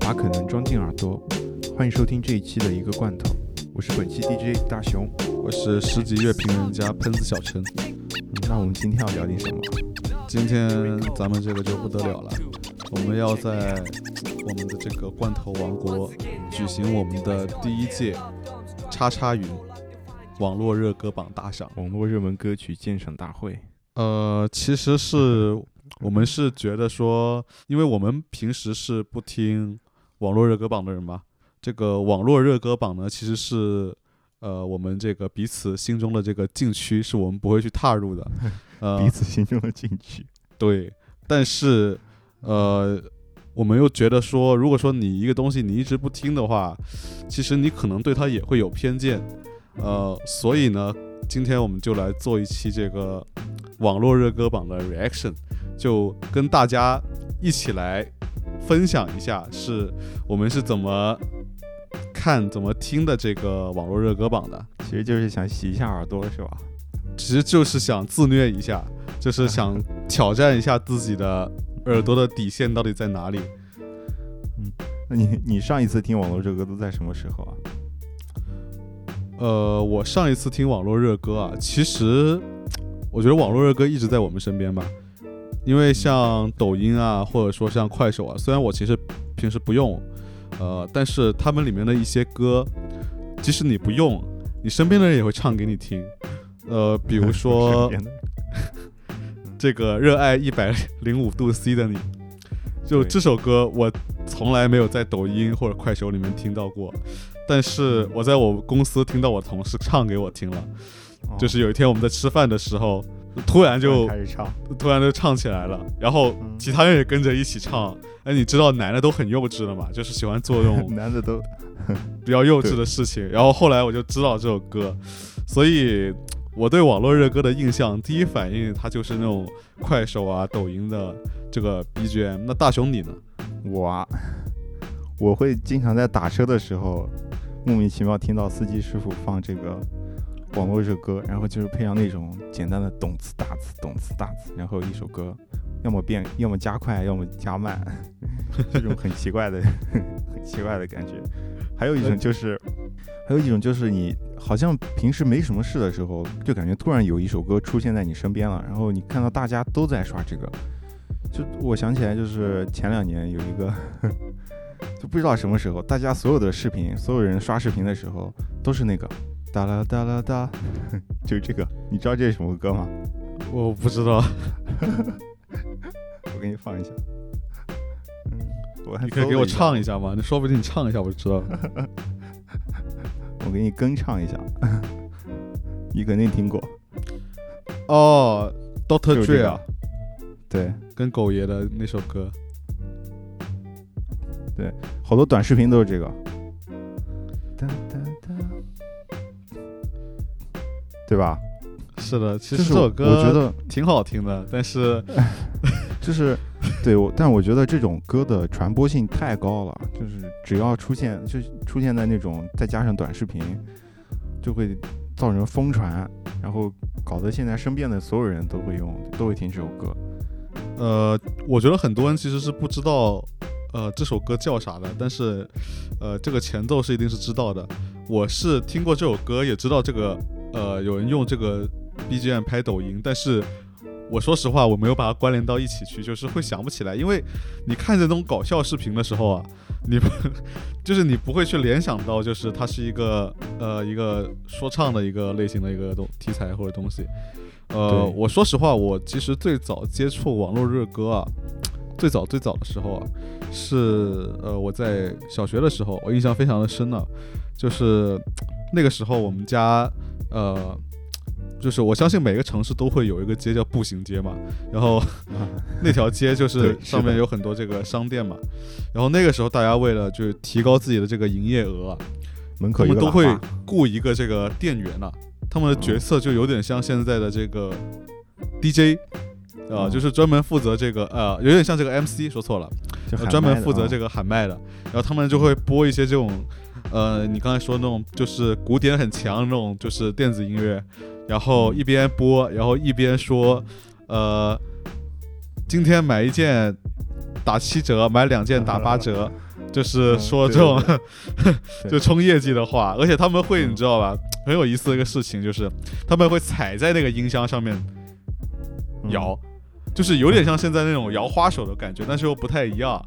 把可能装进耳朵，欢迎收听这一期的一个罐头，我是本期 DJ 大熊，我是十级乐评人家喷子小陈。那我们今天要聊点什么？今天咱们这个就不得了了，我们要在我们的这个罐头王国举行我们的第一届叉叉云网络热歌榜大赏，网络热门歌曲鉴赏大会。呃，其实是我们是觉得说，因为我们平时是不听。网络热歌榜的人嘛，这个网络热歌榜呢，其实是呃我们这个彼此心中的这个禁区，是我们不会去踏入的。呃，彼此心中的禁区。对，但是呃，我们又觉得说，如果说你一个东西你一直不听的话，其实你可能对它也会有偏见。呃，所以呢，今天我们就来做一期这个网络热歌榜的 reaction，就跟大家一起来。分享一下，是我们是怎么看、怎么听的这个网络热歌榜的？其实就是想洗一下耳朵，是吧？其实就是想自虐一下，就是想挑战一下自己的耳朵的底线到底在哪里。嗯，那你你上一次听网络热歌都在什么时候啊？呃，我上一次听网络热歌啊，其实我觉得网络热歌一直在我们身边吧。因为像抖音啊，或者说像快手啊，虽然我其实平时不用，呃，但是他们里面的一些歌，即使你不用，你身边的人也会唱给你听。呃，比如说这个热爱一百零五度 C 的你，就这首歌我从来没有在抖音或者快手里面听到过，但是我在我公司听到我同事唱给我听了，就是有一天我们在吃饭的时候。突然就开始唱，突然就唱起来了，然后其他人也跟着一起唱。哎，你知道男的都很幼稚的嘛，就是喜欢做这种 男的都 比较幼稚的事情。然后后来我就知道这首歌，所以我对网络热歌的印象，第一反应它就是那种快手啊、抖音的这个 BGM。那大雄你呢？我 我会经常在打车的时候莫名其妙听到司机师傅放这个。网络热歌，然后就是配上那种简单的动词大词、动词大词，然后一首歌，要么变，要么加快，要么加慢，这种很奇怪的、很奇怪的感觉。还有一种就是，还有一种就是你好像平时没什么事的时候，就感觉突然有一首歌出现在你身边了，然后你看到大家都在刷这个，就我想起来就是前两年有一个，就不知道什么时候，大家所有的视频，所有人刷视频的时候都是那个。哒啦哒啦哒，就这个，你知道这是什么歌吗？我不知道，我给你放一下。嗯，你可以给我唱一下吗？你说不定你唱一下我就知道了。我给你跟唱一下，你肯定听过。哦，Doctor Dre 啊，对，跟狗爷的那首歌。对，好多短视频都是这个。哒哒哒。对吧？是的，其实这首歌我觉得挺好听的，但是 就是 对我，但我觉得这种歌的传播性太高了，就是只要出现，就出现在那种再加上短视频，就会造成疯传，然后搞得现在身边的所有人都会用，都会听这首歌。呃，我觉得很多人其实是不知道，呃，这首歌叫啥的，但是呃，这个前奏是一定是知道的。我是听过这首歌，也知道这个。呃，有人用这个 BGM 拍抖音，但是我说实话，我没有把它关联到一起去，就是会想不起来。因为你看这种搞笑视频的时候啊，你不 就是你不会去联想到，就是它是一个呃一个说唱的一个类型的一个东题材或者东西。呃，我说实话，我其实最早接触网络热歌啊，最早最早的时候啊，是呃我在小学的时候，我印象非常的深呢，就是那个时候我们家。呃，就是我相信每个城市都会有一个街叫步行街嘛，然后那条街就是上面有很多这个商店嘛，然后那个时候大家为了就是提高自己的这个营业额，门口他们都会雇一个这个店员呐，他们的角色就有点像现在的这个 DJ 啊，就是专门负责这个呃，有点像这个 MC 说错了，专门负责这个喊麦的，然后他们就会播一些这种。呃，你刚才说那种就是古典很强那种，就是电子音乐，然后一边播，然后一边说，呃，今天买一件打七折，买两件打八折，就是嗯说这种对。就冲业绩的话，而且他们会嗯。你知道吧，很有意思的一个事情就是他们会踩在那个音箱上面嗯。摇，就是有点像现在那种摇花手的感觉，但是又不太一样，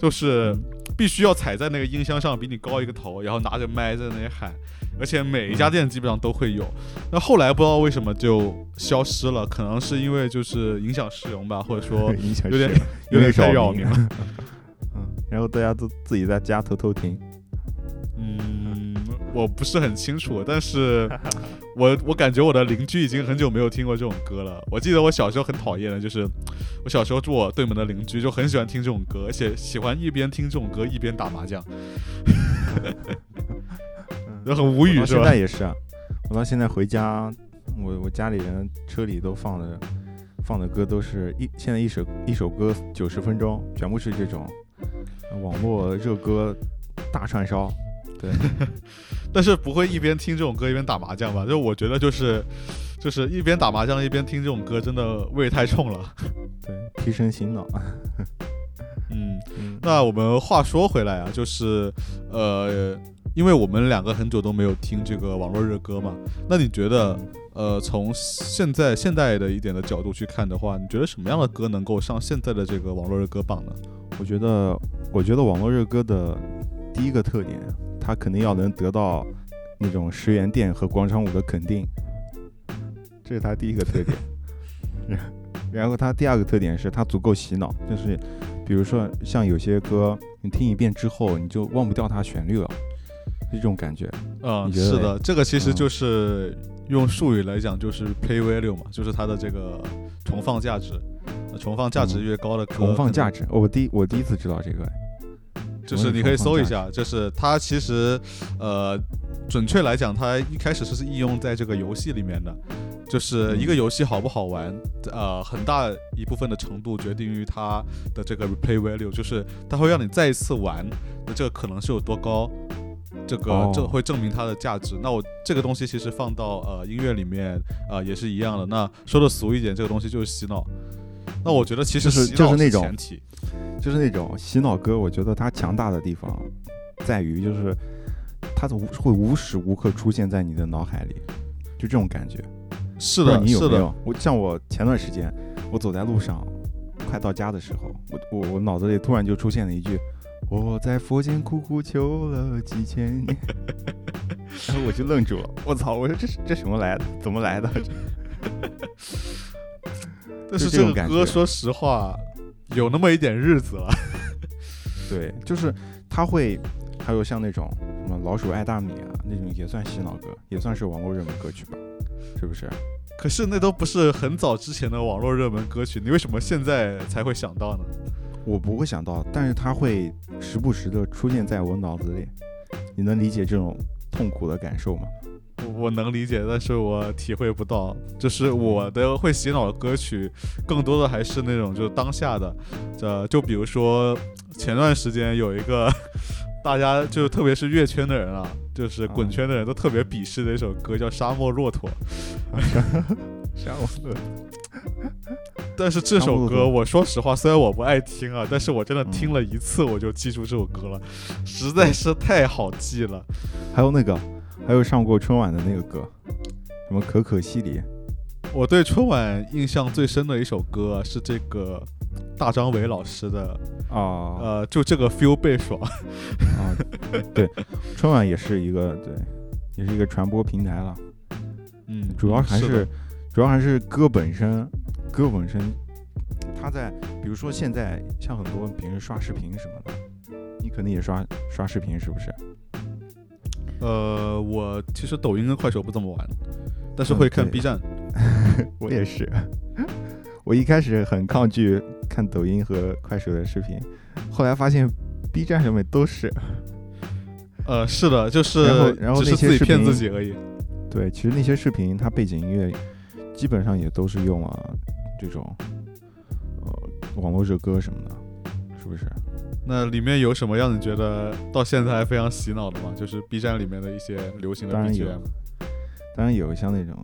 就是必须要踩在那个音箱上比你高一个头，然后拿着麦在那里喊，而且每一家店基本上都会有。那后来不知道为什么就消失了，可能是因为就是影响市容吧，或者说 有点 有点太扰扰民了。嗯，然后大家都自己在家偷偷听。嗯，我不是很清楚，但是 我我感觉我的邻居已经很久没有听过这种歌了。我记得我小时候很讨厌的，就是我小时候住我对门的邻居就很喜欢听这种歌，而且喜欢一边听这种歌一边打麻将，就很无语是吧？现在也是啊，我到现在回家，我我家里人车里都放的放的歌都是一现在一首一首歌九十分钟，全部是这种网络热歌大串烧。对，但是不会一边听这种歌一边打麻将吧？就我觉得就是就是一边打麻将一边听这种歌，真的味太冲了。对，提神醒脑。嗯。嗯，那我们话说回来啊，就是呃，因为我们两个很久都没有听这个网络热歌嘛，那你觉得呃，从现在现代的一点的角度去看的话，你觉得什么样的歌能够上现在的这个网络热歌榜呢？我觉得我觉得网络热歌的第一个特点，它肯定要能得到那种十元店和广场舞的肯定，这是他第一个特点。然 然后他第二个特点是它足够洗脑，就是比如说像有些歌，你听一遍之后你就忘不掉它旋律了，是这种感觉。嗯，是的，这个其实嗯就是用术语来讲，就是 play value 嘛，就是它的这个重放价值。重放价值嗯越高的歌，重放价值，哦我第一我第一次知道这个，就是你可以搜一下，就是它其实，呃，准确来讲，它一开始是应用在这个游戏里面的，就是一个游戏好不好玩，呃，很大一部分的程度决定于它的这个 replay value，就是它会让你再一次玩的这个可能是有多高。这个哦这会证明它的价值。那我这个东西其实放到呃音乐里面呃也是一样的。那说的俗一点，这个东西就是洗脑。那我觉得其实就是就是那种前提。就是那种洗脑歌，我觉得它强大的地方在于，就是它无会无时无刻出现在你的脑海里，就这种感觉。是的，是的，你有没有？我像我前段时间，我走在路上，快到家的时候，我我我脑子里突然就出现了一句：“我在佛前苦苦求了几千年。”然后我就愣住了，我操！我说这是这什么来的？怎么来的？但是这种歌说实话有那么一点日子了。对，就是他会，还有像那种什么老鼠爱大米啊，那种也算洗脑歌，也算是网络热门歌曲吧，是不是？可是那都不是很早之前的网络热门歌曲，你为什么现在才会想到呢？我不会想到，但是它会时不时的出现在我脑子里。你能理解这种痛苦的感受吗？我我能理解，但是我体会不到。就是我的会洗脑的歌曲，更多的还是那种就是当下的，呃，就比如说前段时间有一个大家就特别是乐圈的人啊，就是滚圈的人都特别鄙视的一首歌，叫《沙漠骆驼》。沙漠乐 但是这首歌，我说实话，虽然我不爱听啊，但是我真的听了一次，我就记住这首歌了，实在是太好记了。还有那个，还有上过春晚的那个歌，什么可可西里，我对春晚印象最深的一首歌、啊、是这个大张伟老师的，啊呃，就这个 feel 倍爽。啊，对，春晚也是一个对，也是一个传播平台了。嗯，主要还是是主要还是歌本身，歌本身，它在比如说现在像很多平时刷视频什么的，你肯定也刷刷视频是不是？呃，我其实抖音跟快手不怎么玩，但是嗯会看 B 站。我也是，我一开始很抗拒看抖音和快手的视频，后来发现 B 站上面都是。呃，是的，就是然后然后只是自己骗自己而已。对，其实那些视频它背景音乐基本上也都是用了这种呃网络热歌什么的，是不是？那里面有什么让你觉得到现在还非常洗脑的吗？就是 B 站里面的一些流行的 BGM。当然有像那种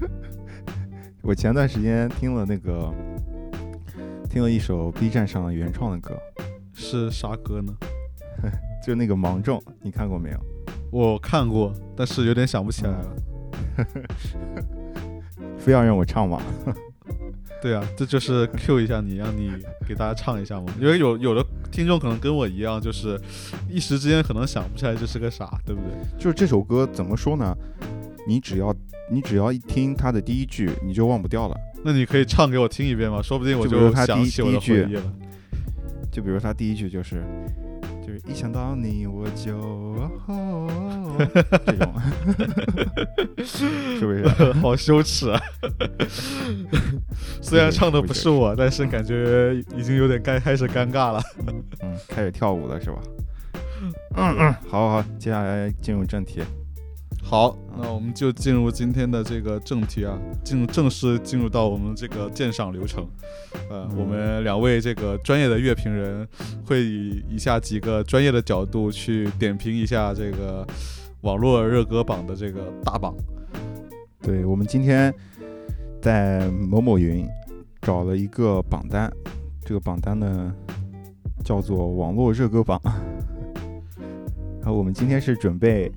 我前段时间听了那个，听了一首 B 站上的原创的歌，是啥歌呢？就那个《芒种》，你看过没有？我看过，但是有点想不起来了。非要让我唱吗？对啊，这就是 Q 一下你，让你给大家唱一下嘛。因为有有的听众可能跟我一样，就是一时之间可能想不起来这是个啥，对不对？就是这首歌怎么说呢？你只要你只要一听它的第一句，你就忘不掉了。那你可以唱给我听一遍吗？说不定我就想起我的回忆了。就比如他第一句就是，就是一想到你我就、哦这种，是不是？好羞耻啊！虽然唱的不是我，但是感觉已经有点尴开始尴尬了。嗯，开始跳舞了是吧？嗯嗯，好好好，接下来进入正题。好，那我们就进入今天的这个正题啊，进入正式进入到我们这个鉴赏流程。呃，嗯我们两位这个专业的乐评人会以以下几个专业的角度去点评一下这个网络热歌榜的这个大榜。对我们今天在某某云找了一个榜单，这个榜单呢叫做网络热歌榜。然后我们今天是准备，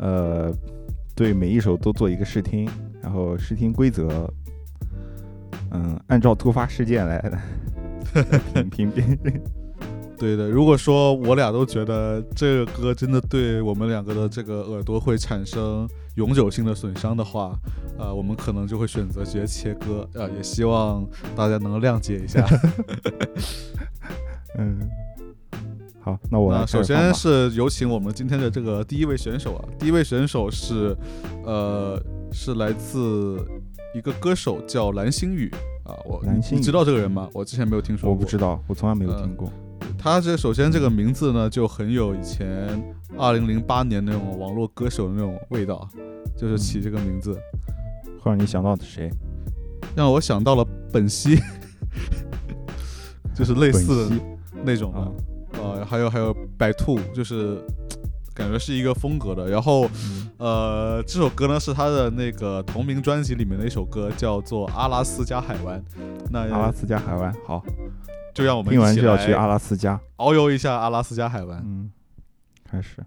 呃，对每一首都做一个试听，然后试听规则，嗯，按照突发事件来的评评评。对的，如果说我俩都觉得这个歌真的对我们两个的这个耳朵会产生永久性的损伤的话，呃，我们可能就会选择直接切歌。呃，也希望大家能谅解一下。嗯，好，那我来那首先是有请我们今天的这个第一位选手啊，第一位选手是，呃，是来自一个歌手叫蓝星宇啊，我蓝星宇你知道这个人吗？我之前没有听说过。我不知道，我从来没有听过。他这首先这个名字呢就很有以前二零零八年那种网络歌手的那种味道，就是起这个名字，会让你想到谁？让我想到了本兮，就是类似兮那种啊的，呃，还有还有白兔，就是 感觉是一个风格的。然后嗯呃，这首歌呢是他的那个同名专辑里面的一首歌，叫做《阿拉斯加海湾》。那阿拉斯加海湾，好，就让我们听完就要去阿拉斯加。遨游一下阿拉斯加海湾。嗯，开始。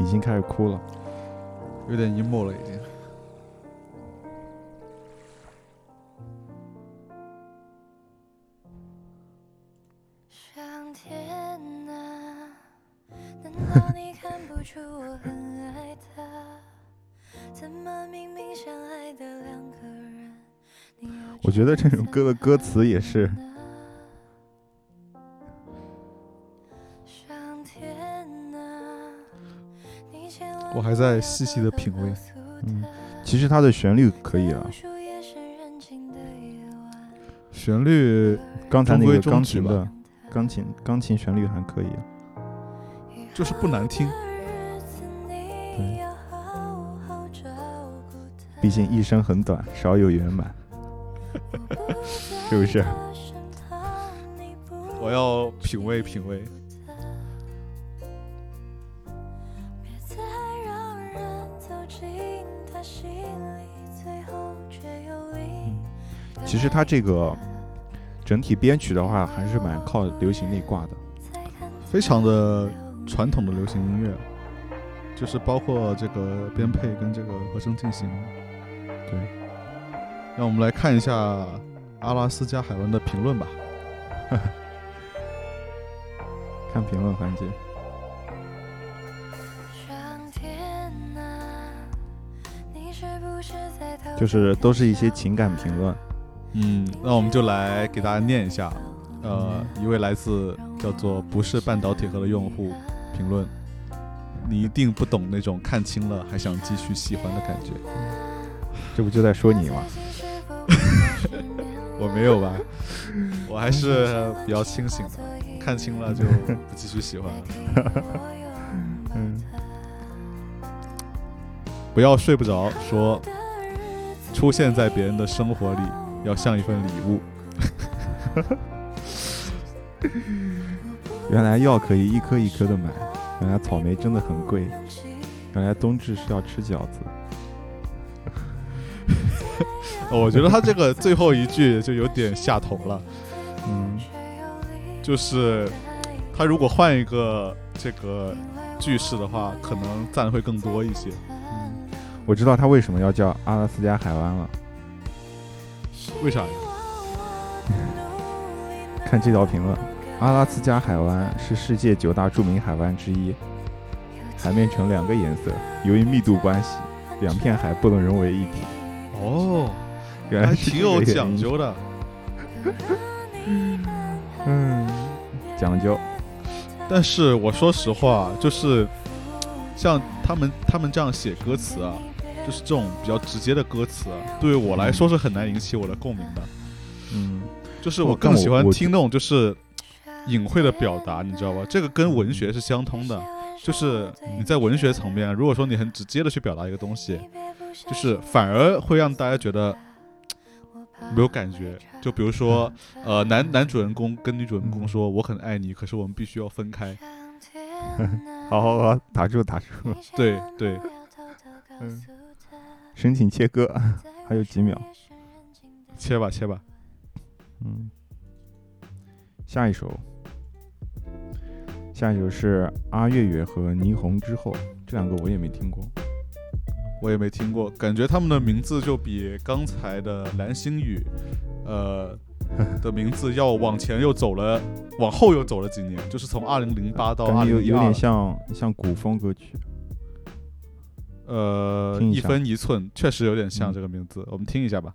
已经开始哭了。有点 emo 了已经。上天啊，难道你看不出我很爱他？怎么明明相爱的两个人，你又我觉得这首歌的歌词也是，我还在细细的品味嗯其实它的旋律可以啊旋律刚才那个钢琴的钢琴钢琴旋律还可以啊。就是不难听。对毕竟一生很短，少有圆满。是不是？我要品味品味。其实它这个整体编曲的话，还是蛮靠流行那挂的。非常的传统的流行音乐，就是包括这个编配跟这个和声进行。对，让我们来看一下阿拉斯加海湾的评论吧。看评论环节，就是都是一些情感评论。嗯，那我们就来给大家念一下。呃，一位来自叫做不是半导体盒的用户评论：你一定不懂那种看清了还想继续喜欢的感觉。这不就在说你吗？我没有吧？我还是比较清醒的，看清了就不继续喜欢了。嗯，不要睡不着，说出现在别人的生活里要像一份礼物。原来药可以一颗一颗的买，原来草莓真的很贵，原来冬至是要吃饺子。我觉得他这个最后一句就有点下头了，嗯，就是他如果换一个这个句式的话，可能赞会更多一些。我知道他为什么要叫阿拉斯加海湾了。为啥呀？看这条评论，阿拉斯加海湾是世界九大著名海湾之一，海面呈两个颜色，由于密度关系，两片海不能融为一体。哦，原来挺有。讲究的。嗯，讲究。但是我说实话，就是像他们他们这样写歌词啊，就是这种比较直接的歌词啊，对于我来说是很难引起我的共鸣的。嗯，就是我我更喜欢听那种就是隐晦的表达，你知道吧？这个跟文学是相通的，就是你在文学层面，如果说你很直接的去表达一个东西，就是反而会让大家觉得没有感觉。就比如说，呃，男男主人公跟女主人公说“我很爱你”，可是我们必须要分开。好好好，打住打住，对对，嗯申请切割，还有几秒。切吧切吧。嗯，下一首，下一首是阿月月和霓虹之后，这两个我也没听过。我也没听过，感觉他们的名字就比刚才的蓝星宇，呃 的名字要往前又走了，往后又走了几年，就是从二零零八到感觉有有二零一二点像像古风歌曲。呃一一分一寸，确实有点像嗯这个名字，我们听一下吧。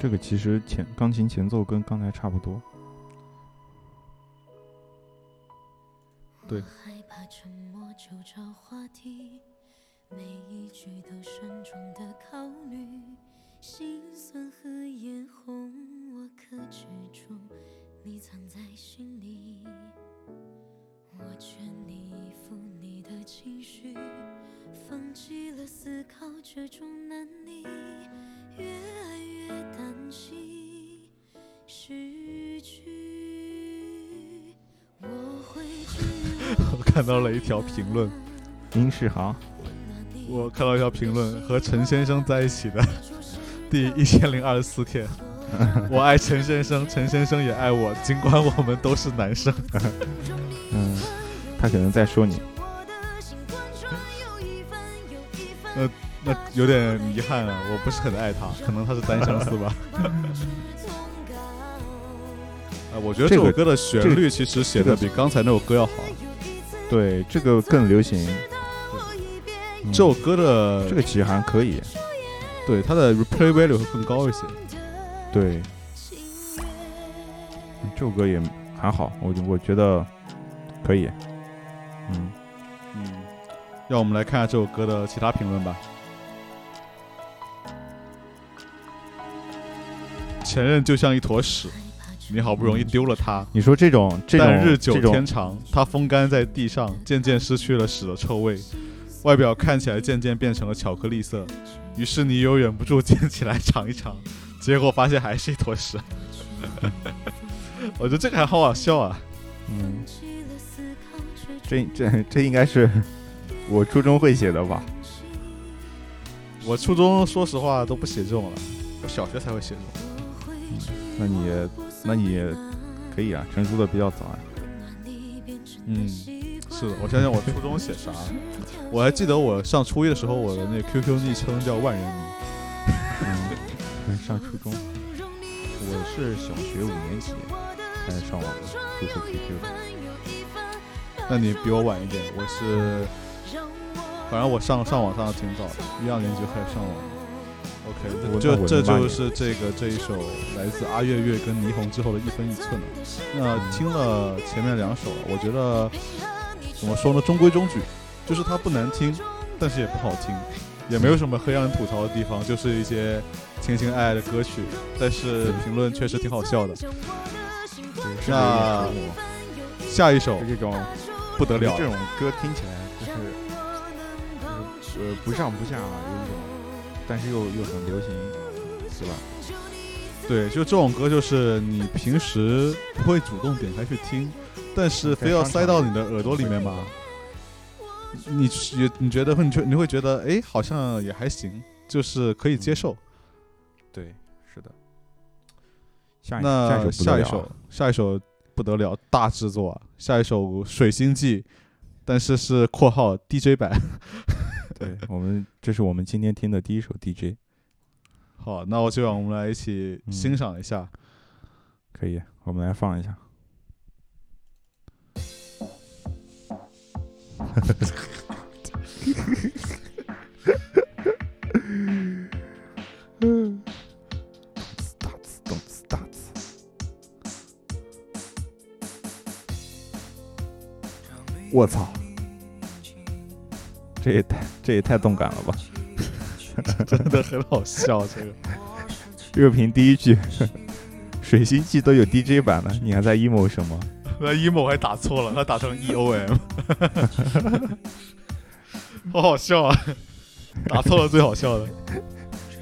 这个其实前钢琴前奏跟刚才差不多。对害怕沉默就找话题，每一句都慎重的考虑，心酸和眼红我克制住，你藏在心里。我全力以赴你的情绪，放弃了思考这种难题，越爱越担心失去。我会去我 看到了一条评论，殷世航，我看到一条评论，和陈先生在一起的 第一千零二十四天，我爱陈先生，陈先生也爱我，尽管我们都是男生。嗯，他可能在说你。呃那有点遗憾啊，我不是很爱他，可能他是单相思吧。啊，我觉得这这个首歌的旋律其实写的比刚才那首歌要好。对，这个更流行。嗯这首歌的这个其实还可以。对它的 replay value 会更高一些。对，嗯这首歌也还好，我就我觉得可以。嗯，嗯，让我们来看下这首歌的其他评论吧。前任就像一坨屎，你好不容易丢了它，你说这种这种但日久这种天长，它风干在地上，渐渐失去了屎的臭味，外表看起来渐渐变成了巧克力色。于是你又忍不住捡起来尝一尝，结果发现还是一坨屎。我觉得这个还好好笑啊！嗯，这这这应该是我初中会写的吧？我初中说实话都不写这种了，我小学才会写这种。那你那你可以啊，成熟的比较早啊。嗯，是的，我想想我初中写啥，我还记得我上初一的时候，我的那 QQ 昵称叫万人迷。嗯，上初中，我是小学五年级开始上网的，注册 QQ。那你比我晚一点，我是，反正我上上网上的挺早的，一二年级就开始上网了。OK，我这这就是这个这一首来自阿月月跟霓虹之后的一分一寸了。那听了前面两首，我觉得怎么说呢，中规中矩，就是它不难听，但是也不好听，也没有什么可以让人吐槽的地方，就是一些情情爱爱的歌曲，但是评论确实挺好笑的。那下一首这种不得了这种歌听起来就是呃不上不下，有一种，但是又又很流行，是吧？对，就这种歌，就是你平时不会主动点开去听，但是非要塞到你的耳朵里面嘛。你你你觉得会你觉你会觉得哎，好像也还行，就是可以接受。对，是的。下那下一首下一首不得了，大制作啊！下一首《水星记》，但是是括号 DJ 版。对我们，这是我们今天听的第一首 DJ。好，那我就让我们来一起欣赏一下。可以，我们来放一下。嗯，大字，动词，大字。我操！这也太，这也太动感了吧！真的很好笑，这个。热评第一句：水星记都有 DJ 版了，你还在 emo 什么？那 emo 还打错了，他打成 eom。好好笑啊！打错了最好笑的。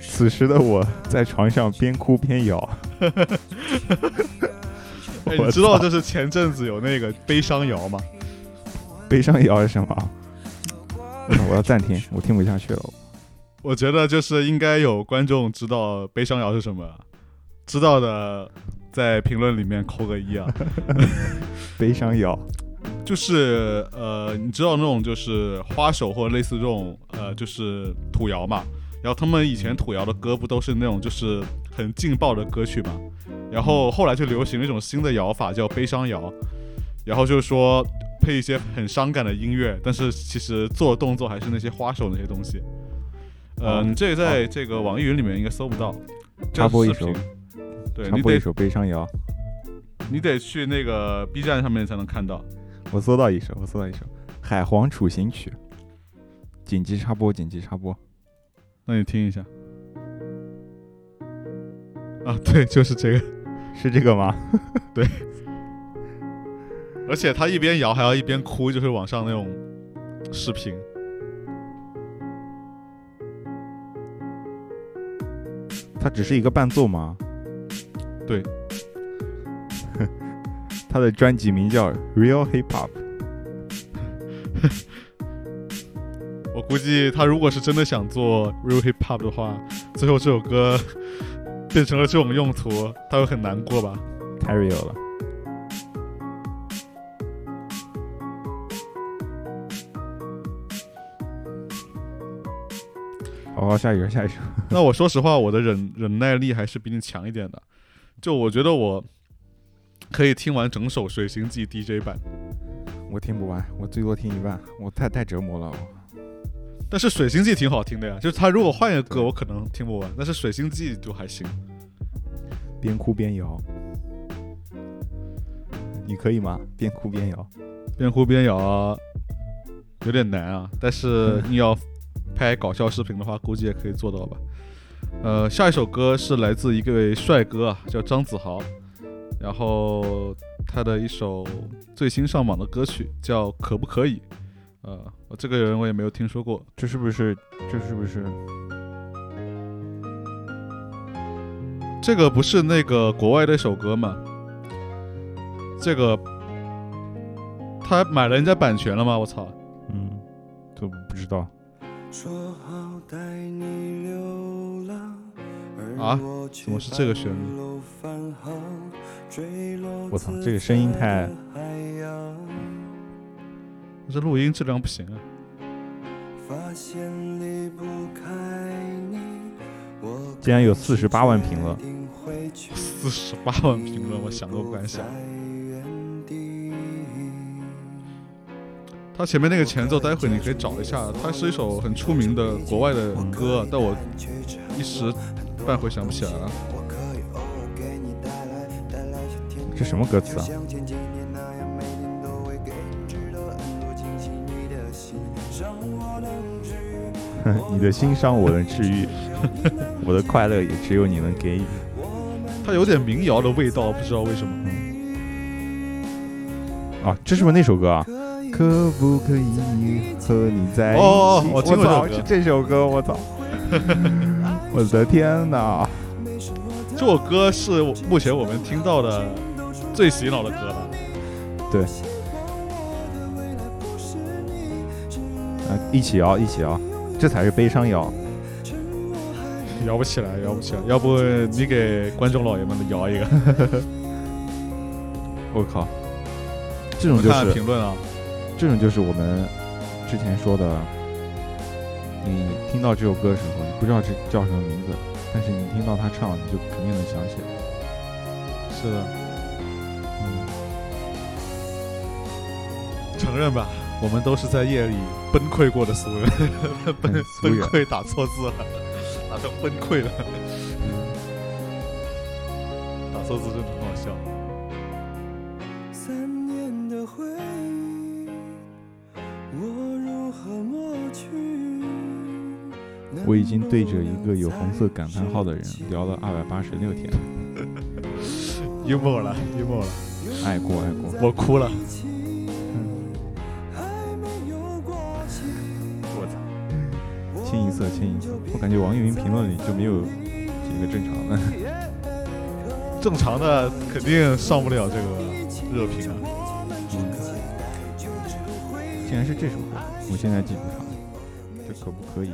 此时的我在床上边哭边摇。你知道就是前阵子有那个悲伤摇吗？悲伤摇是什么？我要暂停，我听不下去了。我觉得就是应该有观众知道悲伤摇是什么，知道的在评论里面扣个一啊。悲伤摇就是呃，你知道那种就是花手或者类似这种呃，就是土窑嘛。然后他们以前土窑的歌不都是那种就是很劲爆的歌曲嘛？然后后来就流行了一种新的摇法叫悲伤摇，然后就是说。配一些很伤感的音乐，但是其实做动作还是那些花手那些东西。嗯，这个在这个网易云里面应该搜不到。插播一首，对，插播一首悲伤谣。你得去那个 B 站上面才能看到。我搜到一首，我搜到一首《海皇处刑曲》。紧急插播，紧急插播。那你听一下。啊，对，就是这个，是这个吗？对。而且他一边摇还要一边哭，就是网上那种视频。他只是一个伴奏吗？对。他的专辑名叫《Real Hip Hop》。我估计他如果是真的想做 Real Hip Hop 的话，最后这首歌 变成了这种用途，他会很难过吧？太 real 了。好，下一个，下一个。那我说实话，我的忍忍耐力还是比你强一点的。就我觉得我可以听完整首《水星记》DJ 版，我听不完，我最多听一半，我太太折磨了。但是《水星记》挺好听的呀，就是他如果换一个歌，我可能听不完。但是《水星记》就还行，边哭边摇，你可以吗？边哭边摇，边哭边摇有点难啊，但是你要。拍搞笑视频的话，估计也可以做到吧。呃，下一首歌是来自一位帅哥啊，叫张子豪，然后他的一首最新上榜的歌曲叫《可不可以》。呃，我这个人我也没有听说过，这是不是？这是不是？这个不是那个国外的一首歌吗？这个他买了人家版权了吗？我操！嗯，都不知道。啊？怎么是这个旋律？我操，这个声音太……这录音质量不行啊！竟然有四十八万评了，四十八万评论，我想都不敢想。他前面那个前奏，待会你可以找一下，它是一首很出名的国外的歌，但我一时半会想不起来了。这什么歌词啊？你的心伤我能治愈，我的快乐也只有你能给予。它有点民谣的味道，不知道为什么。啊，这是不是那首歌啊？可不可以和你在一起？哦我听过这首歌操是这首歌，我操！我的天哪！这首歌是目前我们听到的最洗脑的歌了。对，啊，一起摇，一起摇，这才是悲伤摇。摇不起来，摇不起来，要不你给观众老爷们摇一个？我靠，这种就看看是评论啊，这种就是我们之前说的，你听到这首歌的时候，你不知道这叫什么名字，但是你听到他唱，你就肯定能想起来。是的，嗯，承认吧，我们都是在夜里崩溃过的俗人，崩崩溃打错字了，打成崩溃了，打错字真的很好笑。我已经对着一个有红色感叹号的人聊了二百八十六天，幽默了，幽默了，爱过爱过。我哭了。我操，清一色清一色，我感觉网易云评论里就没有几个正常的。正常的肯定上不了这个热评啊。嗯竟然是这首歌，我现在记不上，这可不可以？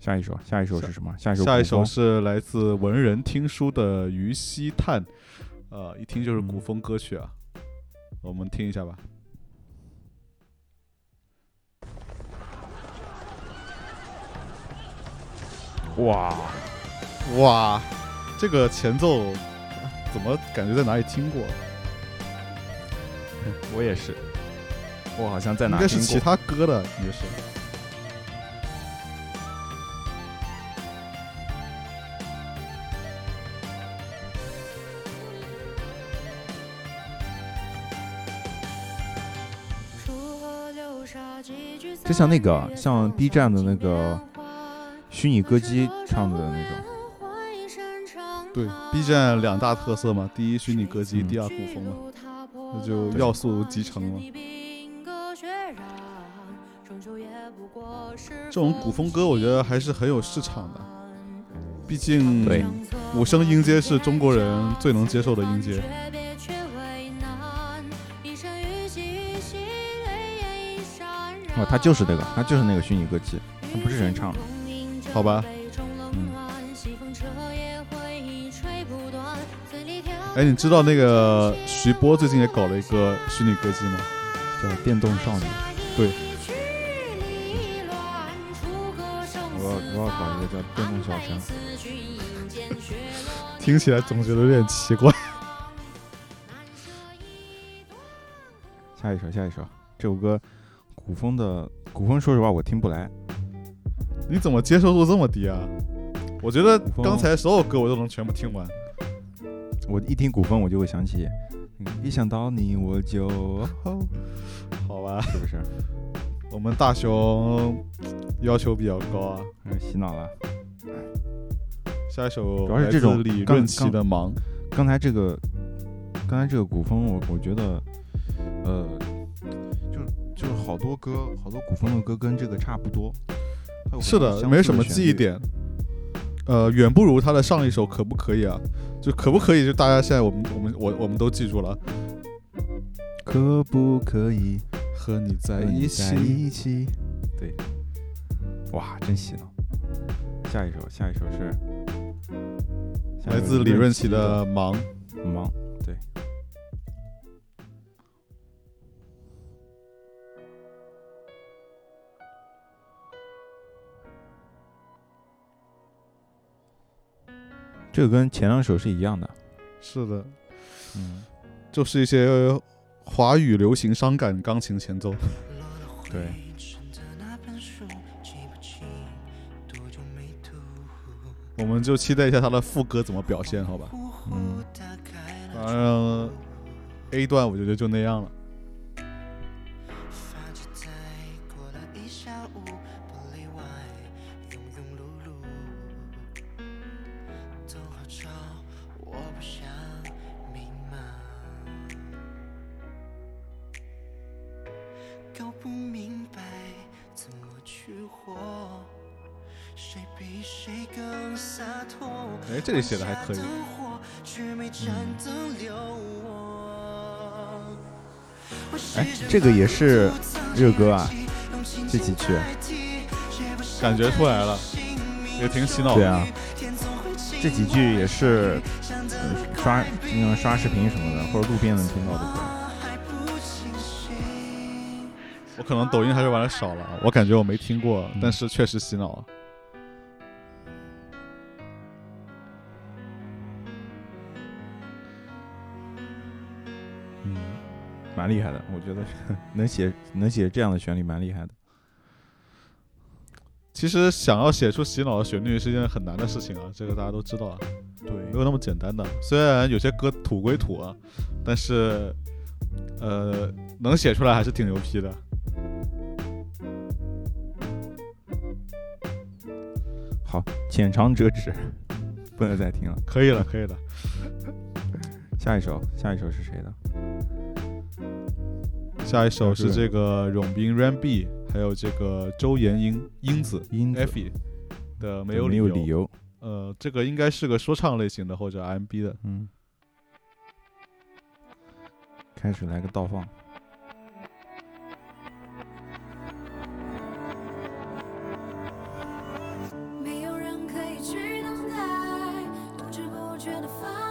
下一首，下一首是什么？下一首，下一首是来自文人听书的《于西叹》，呃，一听就是古风歌曲啊，我们听一下吧。哇，哇，这个前奏怎么感觉在哪里听过？我也是，我好像在哪应该是哪听过。其他歌的，应该是。就像那个像 B 站的那个虚拟歌姬唱的那种，对，B 站两大特色嘛，第一虚拟歌姬，嗯。第二古风嘛，那就要素集成了。这种古风歌，我觉得还是很有市场的，毕竟对。五声音阶是中国人最能接受的音阶。哦，他就是那个，他就是那个虚拟歌姬，他不是人唱的。好吧？嗯，哎，你知道那个徐波最近也搞了一个虚拟歌姬吗？叫电动少女。对，我要我要搞一个叫电动小生。听起来总觉得有点奇怪。下一首，下一首，这首歌古风的古风，说实话我听不来。你怎么接受度这么低啊？我觉得刚才所有歌我都能全部听完。我一听古风，我就会想起，嗯一想到你我就，哦好吧，是不是？我们大熊要求比较高啊。嗯洗脑了。下一首主要是这种来自李刚润琪的《忙》，刚才这个，刚才这个古风，我我觉得，呃，就就是好多歌，好多古风的歌跟这个差不多。是的，没什么。记忆点。呃，远不如他的上一首《可不可以》啊？就可不可以？就大家现在我们我们我我们都记住了，可不可以和你在一在起。一起？对，哇，真洗脑。下一首，下一首是来自李润琪琪的《忙》，忙，这个跟前两首是一样的，是的，嗯，就是一些华语流行伤感钢琴前奏。对，我们就期待一下他的副歌怎么表现，好吧？嗯，反正 A 段我觉得就那样了。写的还可以。哎，这个也是热歌啊，这几句，感觉出来了，也挺洗脑的。对啊，这几句也是呃刷那个刷视频什么的，或者路边能听到的歌。我可能抖音还是玩的少了，我感觉我没听过，但是确实洗脑。嗯，蛮厉害的，我觉得 能写能写这样的旋律蛮厉害的。其实想要写出洗脑的旋律是一件很难的事情啊，这个大家都知道啊，对，没有那么简单的。虽然有些歌土归土啊，但是呃，能写出来还是挺牛批的。好，浅尝辄止，不能再听了。可以了，可以了。下一首，下一首是谁的？下一首是这个永斌 Ram B，还有这个周延英英子英子 Effie 的没有没有理由。呃，这个应该是个说唱类型的或者 R&B 的。嗯，开始来个倒放。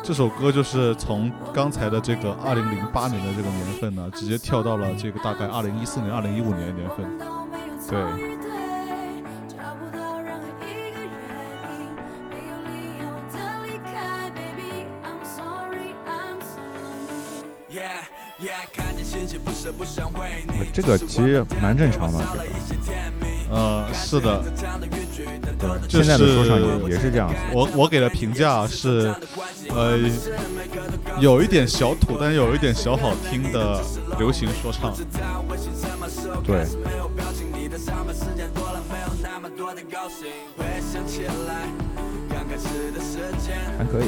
这首歌就是从刚才的这个二零零八年的这个年份呢，直接跳到了这个大概二零一四年、二零一五年的年份。对。这个其实蛮正常的，这个呃，是的，对，就现在的说唱是也也是这样子。我我给的评价是，呃，有一点小土，但有一点小好听的流行说唱。对，还可以。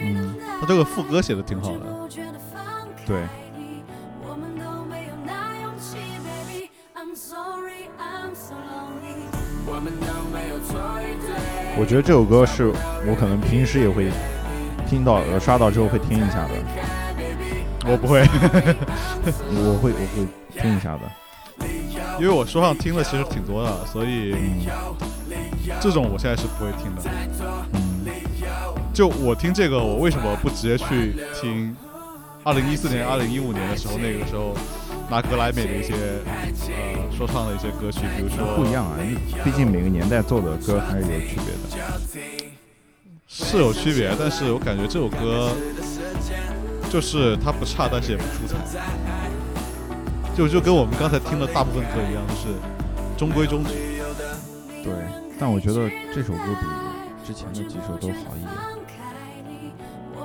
嗯，他这个副歌写的挺好的。不觉得放开对，我觉得这首歌是我可能平时也会听到，呃，刷到之后会听一下的。我不会，我会我会听一下的。因为我说唱听的其实挺多的，所以这种我现在是不会听的。嗯，就我听这个，我为什么不直接去听二零一四年、二零一五年的时候，那个时候拿格莱美的一些呃说唱的一些歌曲，比如说不一样啊，毕竟每个年代做的歌还是有区别的。是有区别，但是我感觉这首歌就是它不差，但是也不出彩，就就跟我们刚才听的大部分歌一样，就是中规中矩。对，但我觉得这首歌比之前的几首都好一点，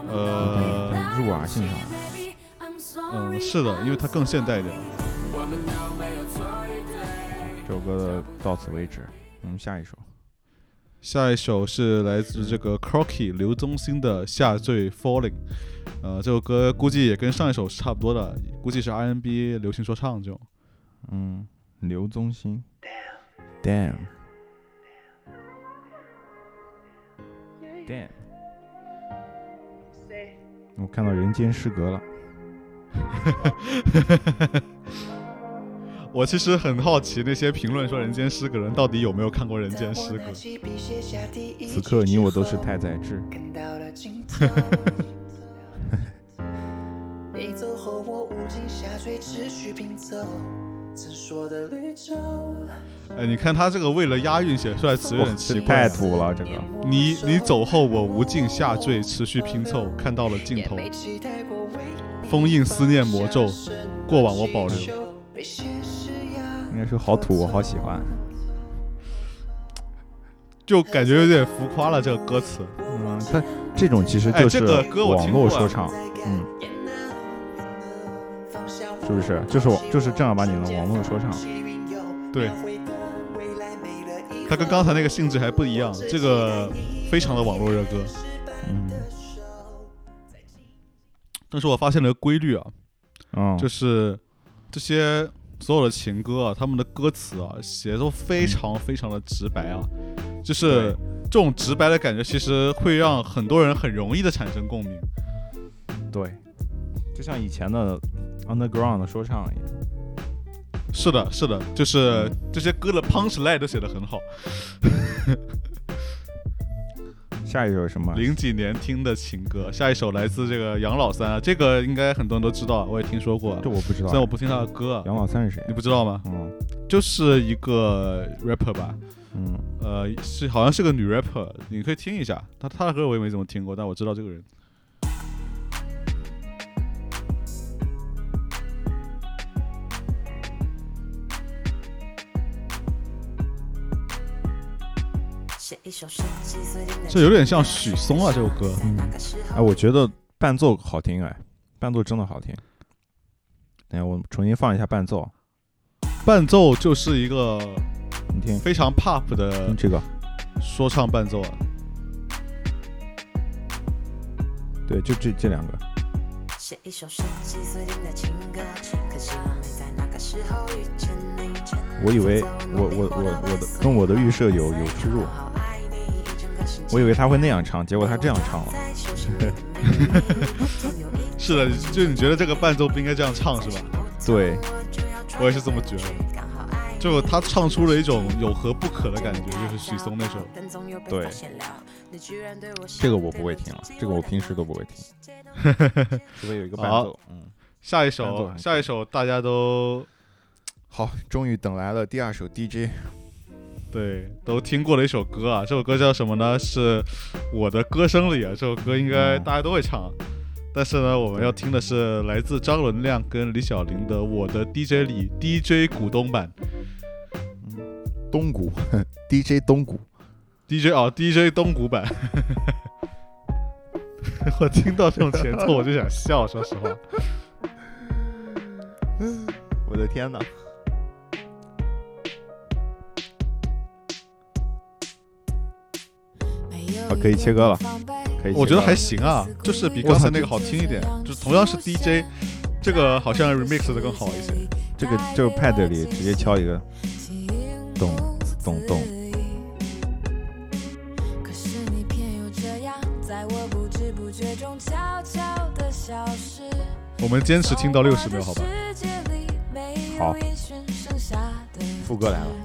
呃，入耳性上。嗯，是的，因为它更现代一点。这首歌的到此为止，我们下一首。下一首是来自这个 Crocky 刘宗兴的《下坠 Falling》，呃，这首歌估计也跟上一首是差不多的，估计是 R&B 流行说唱这种。嗯，刘宗兴。Damn。Damn。我看到《人间失格》了。我其实很好奇，那些评论说《人间失格》人到底有没有看过《人间失格》？此刻你我都是太宰治。你走后，我无尽下坠，持续拼凑曾说的绿洲。哎，你看他这个为了押韵写出来词有点奇这怪太。土了，这个。你你走后，我无尽下坠，持续拼凑，看到了尽头，封印思念魔咒，过往我保留。应该说好土，我好喜欢。就感觉有点浮夸了，这个歌词。嗯，它这种其实哎就是网络说唱，嗯，是不是？就是我就是正儿八经的网络说唱。对，它跟刚才那个性质还不一样，这个非常的网络热歌。嗯，但是我发现了个规律啊，嗯，就是这些所有的情歌啊，他们的歌词啊写的都非常非常的直白啊，就是这种直白的感觉，其实会让很多人很容易的产生共鸣。对，就像以前的 underground 的说唱一样。是的，是的，就是这些歌的 punch line 都写的很好。下一首是什么？零几年听的情歌，下一首来自这个杨老三啊，这个应该很多人都知道，我也听说过。这我不知道。虽然我不听他的歌啊。杨老三是谁？你不知道吗？嗯，就是一个 rapper 吧。嗯，呃，是好像是个女 rapper，你可以听一下。他他的歌我也没怎么听过，但我知道这个人。这有点像许嵩啊，这首歌。嗯，哎，我觉得伴奏好听，哎，伴奏真的好听。等下我重新放一下伴奏。伴奏就是一个，你听，非常 pop 的这个说唱伴奏啊。对，就这这两个。我以为我我我我的跟我的预设有有出入。我以为他会那样唱，结果他这样唱了。是的，就你觉得这个伴奏不应该这样唱是吧？对，我也是这么觉得。就他唱出了一种有何不可的感觉，就是许嵩那首。对，这个我不会听了，这个我平时都不会听。除非有一个伴奏。嗯，下一首，下一首大家都好，终于等来了第二首 DJ。对，都听过的一首歌啊，这首歌叫什么呢？是我的歌声里啊，这首歌应该大家都会唱。但是呢，我们要听的是来自张伦亮跟李小玲的《我的 DJ 里》DJ 股东版。东谷 DJ 东谷，DJ 哦 DJ 东谷版。我听到这种前奏我就想笑，说实话。我的天哪！可以切割了，可以。我觉得还行啊，就是比刚才那个好听一点。就同样是 DJ，这个好像 remix 的更好一些。这个就是 pad 里直接敲一个，咚咚咚。我们坚持听到六十秒，好吧？好。副歌来了。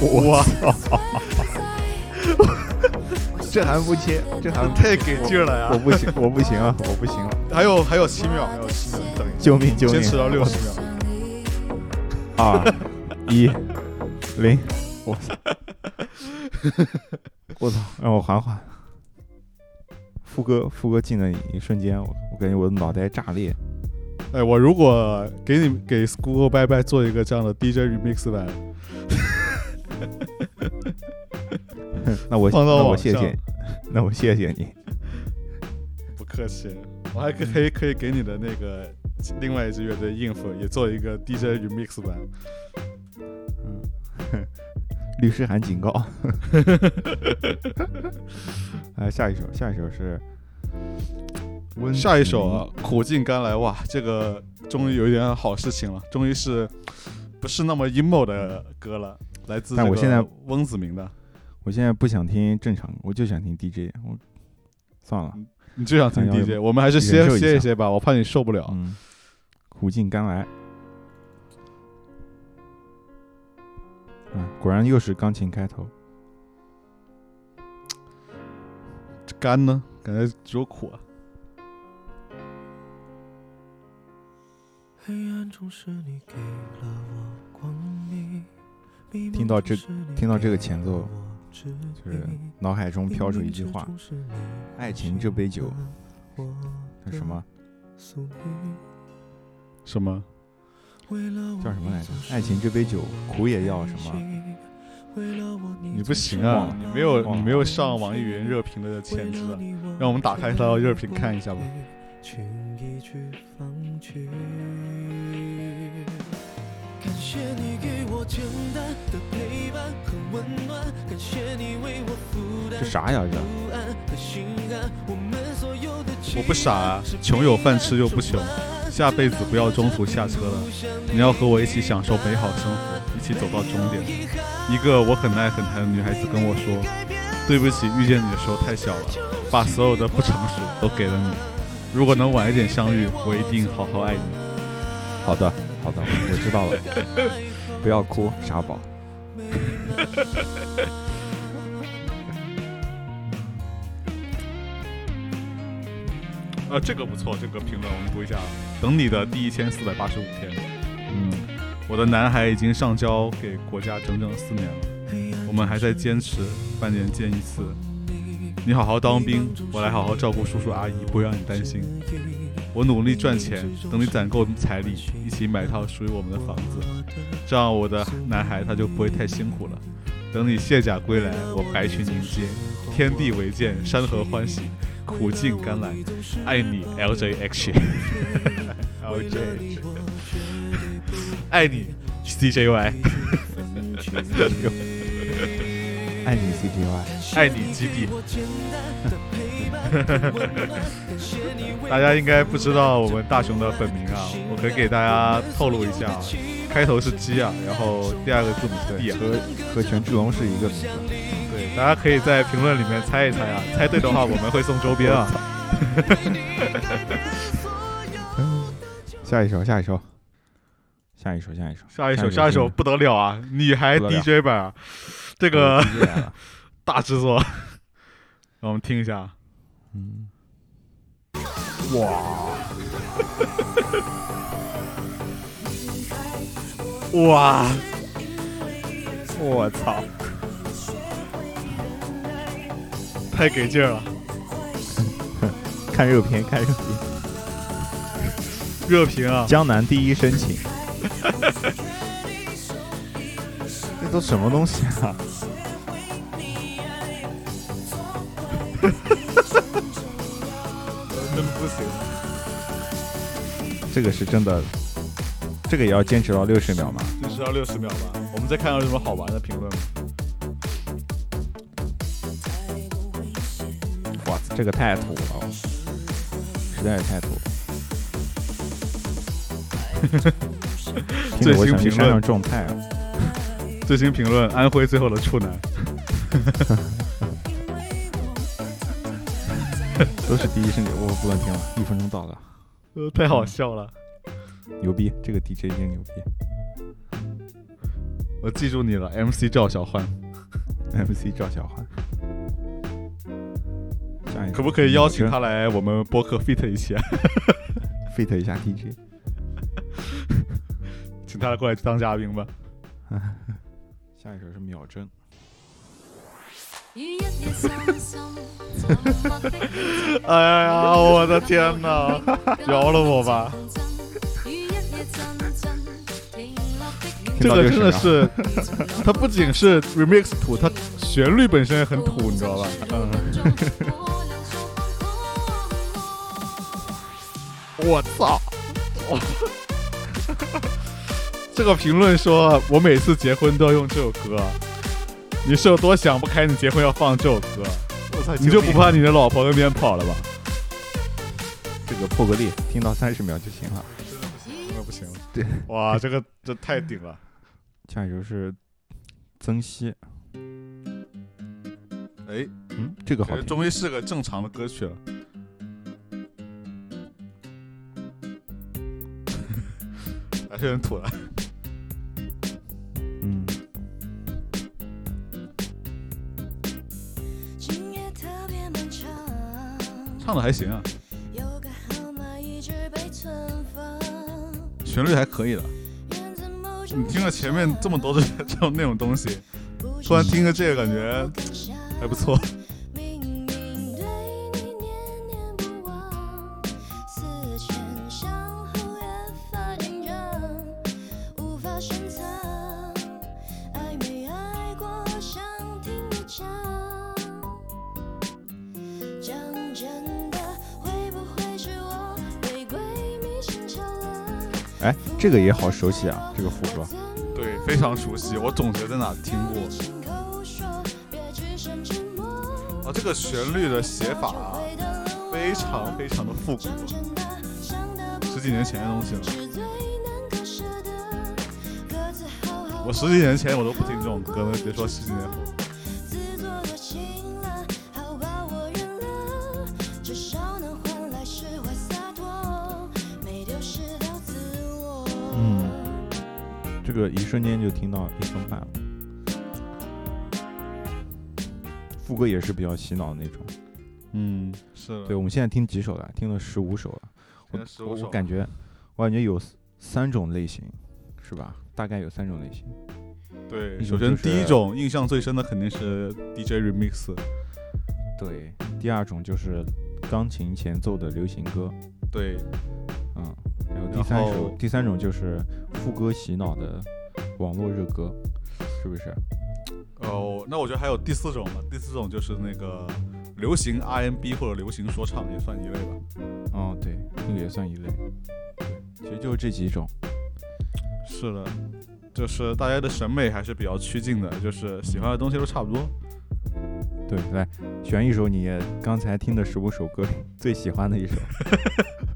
我操！这还不切，这还太给劲了呀！我不行，我不行啊，我不行了。还有还有七秒，还有七秒，等救命救命！坚持到六十秒。二一零，我操！我操！让我缓缓。副歌副歌进的一瞬间，我我感觉我的脑袋炸裂。哎，我如果给你给 School Bye Bye 做一个这样的 DJ remix 版。那我那我谢谢，那我谢谢你。不客气，我还可以可以给你的那个另外一支乐队应付也做一个 DJ remix 版。嗯，律师函警告。来下一首，下一首是下一首啊，苦尽甘来哇，这个终于有一点好事情了，终于是不是那么 emo 的歌了。来自但我现在翁子明的，我现在不想听正常，我就想听 DJ。我算了，你就想听 DJ，我们还是歇歇一歇吧，我怕你受不了。嗯，苦尽甘来。嗯，果然又是钢琴开头。这甘呢？感觉只有苦啊。黑暗中是你给了我光明。听到这，听到这个前奏，就是脑海中飘出一句话：“爱情这杯酒，叫什么？什么？叫什么来着？爱情这杯酒，苦也要什么？你不行啊！你没有，你没有上网易云热评的潜质，让我们打开它热评看一下吧。”感谢你给我简单的陪伴和温暖，感谢你为我负担这啥呀？这。我不傻啊，穷有饭吃又不穷，下辈子不要中途下车了，你要和我一起享受美好生活，一起走到终点。一个我很爱很爱的女孩子跟我说：“对不起，遇见你的时候太小了，把所有的不成熟都给了你。如果能晚一点相遇，我一定好好爱你。”好的，好的，我知道了。不要哭，傻宝。啊，这个不错，这个评论我们读一下。等你的第一千四百八十五天，嗯，我的男孩已经上交给国家整整四年了，我们还在坚持半年见一次。你好好当兵，我来好好照顾叔叔阿姨，不会让你担心。我努力赚钱，等你攒够彩礼，一起买套属于我们的房子，这样我的男孩他就不会太辛苦了。等你卸甲归来，我白裙迎接，天地为鉴，山河欢喜，苦尽甘来，爱你 LJH，LJ，爱你 CJY，爱你 CJY，。爱你基地。大家应该不知道我们大雄的本名啊，我可以给大家透露一下啊，开头是鸡啊，然后第二个字母是 D 啊。和和权志龙是一个名字。对，大家可以在评论里面猜一猜啊，猜对的话我们会送周边啊。下一首，下一首，下一首，下一首，下一首，下一首不得了啊！女孩 DJ 版啊，这个。大制作，让我们听一下。嗯，哇，哇我操！太给劲儿了！看热评，看热评。热评啊，江南第一深情。这都什么东西啊？这个是真的，这个也要坚持到六十秒吗？坚持到六十秒吧。我们再看看有什么好玩的评论吧。哇，这个太土了，实在是太土了。听得我想去山上种菜啊！最新评论：安徽最后的处男。都是第一声，我不能听了，一分钟到了，呃，太好笑了。牛逼！这个 DJ 真牛逼我记住你了，MC 赵小欢。，MC 赵小欢。下一可不可以邀请他来我们播客 fit 一起啊？fit 一下 DJ？请他过来当嘉宾吧。下一首是秒针，哎呀，我的天哪！饶了我吧！这个真的是是，它不仅是 remix 土，它旋律本身也很土，你知道吧？嗯，我操！这个评论说我每次结婚都要用这首歌，你是有多想不开？你结婚要放这首歌，我操你就不怕你的老婆跟别人跑了吧？这个破个例，听到三十秒就行了。真的不行了。对，哇，这个这太顶了。下一首是曾曦，哎，嗯，这个好听，终于是个正常的歌曲了。还是很土的。唱的还行啊。旋律还可以的。你听了前面这么多的这种那种东西，突然听个这个，感觉还不错。这个也好熟悉啊，这个副歌，对，非常熟悉，我总觉得哪听过。啊，这个旋律的写法啊非常非常的复古，十几年前的东西了。我十几年前我都不听这种歌了，别说十几年后。这个一瞬间就听到一分半了。副歌也是比较洗脑的那种。嗯，是的。对，我们现在听几首了？听了十五首了。我我我感觉，我感觉有三种类型，是吧？大概有三种类型。对，首先第一种印象最深的肯定是 DJ remix。对，第二种就是钢琴前奏的流行歌。对，嗯，然后第三首，第三种就是副歌洗脑的网络热歌，是不是？哦，那我觉得还有第四种吧。第四种就是那个流行 R&B 或者流行说唱，也算一类吧。哦，对，那个也算一类。对，其实就是这几种。是的，就是大家的审美还是比较趋近的，就是喜欢的东西都差不多。对，来选一首你刚才听的十五首歌最喜欢的一首。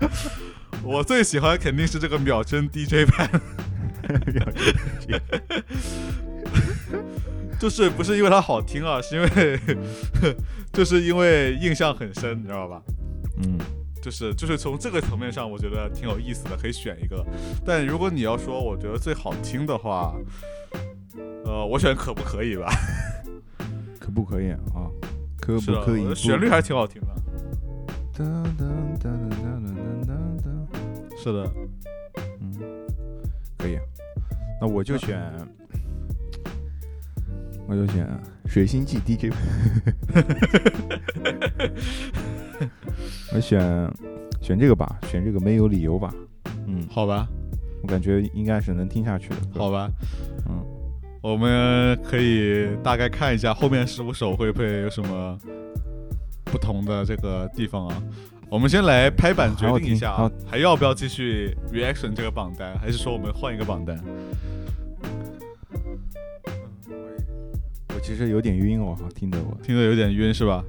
我最喜欢肯定是这个秒针 DJ 版。就是不是因为它好听啊，是因为，就是因为印象很深，你知道吧？嗯，就是就是从这个层面上，我觉得挺有意思的，可以选一个。但如果你要说我觉得最好听的话，呃，我选可不可以吧？可不可以啊？可不可以？旋律还挺好听的。是的，嗯，可以。那我就选。我就选水星记 DJ，我选选这个吧，选这个没有理由吧。嗯，好吧，我感觉应该是能听下去的。好吧，嗯，我们可以大概看一下后面十五首会不会有什么不同的这个地方啊？我们先来拍板决定一下啊，还要不要继续 reaction 这个榜单，还是说我们换一个榜单？我其实有点晕哦，听得我听得有点晕是吧？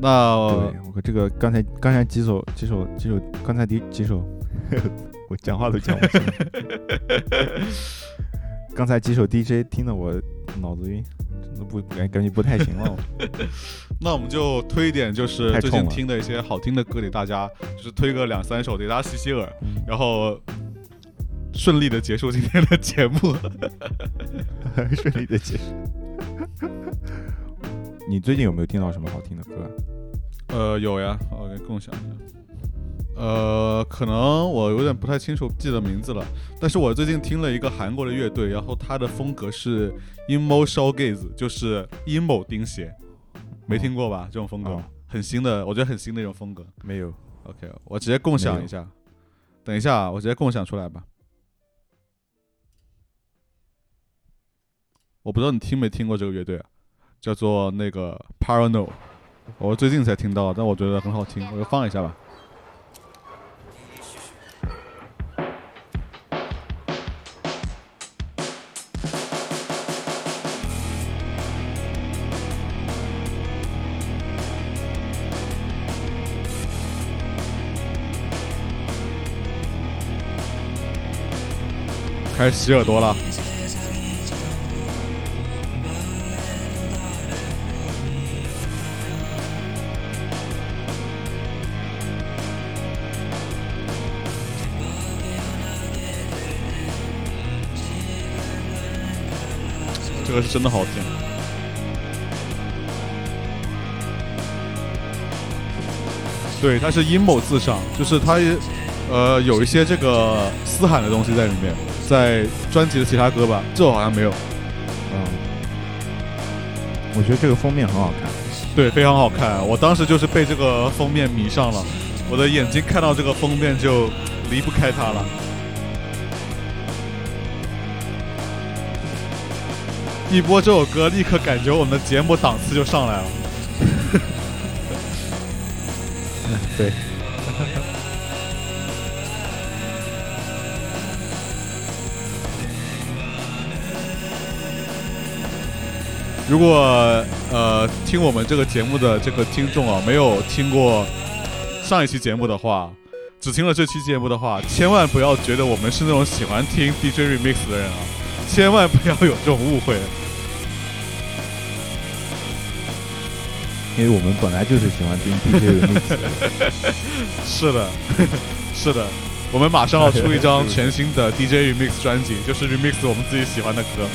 那对我这个刚才刚才几首几首几首刚才第几首，我讲话都讲不清。刚才几首 DJ 听得我脑子晕，真的不感感觉不太行了。那我们就推一点，就是最近听的一些好听的歌给大家，就是推个两三首给大家洗洗耳，然后。顺利的结束今天的节目，顺利的结束。你最近有没有听到什么好听的歌？呃，有呀，我给共享一下。呃，可能我有点不太清楚记得名字了，但是我最近听了一个韩国的乐队，然后他的风格是 emo shoegaze，就是 emo 钉鞋，没听过吧？这种风格很新的，我觉得很新的一种风格。没有。OK，我直接共享一下。等一下，我直接共享出来吧。我不知道你听没听过这个乐队啊，叫做那个 Parano，我最近才听到，但我觉得很好听，我就放一下吧。开始洗耳朵了。这个是真的好听，对，它是阴谋自上，就是它，呃，有一些这个嘶喊的东西在里面，在专辑的其他歌吧，这好像没有。嗯，我觉得这个封面很好看，对，非常好看。我当时就是被这个封面迷上了，我的眼睛看到这个封面就离不开它了。一播这首歌，立刻感觉我们的节目档次就上来了。对。如果呃听我们这个节目的这个听众啊，没有听过上一期节目的话，只听了这期节目的话，千万不要觉得我们是那种喜欢听 DJ remix 的人啊，千万不要有这种误会。因为我们本来就是喜欢听 DJ remix，是的，是的，我们马上要出一张全新的 DJ remix 专辑，就是 remix 我们自己喜欢的歌。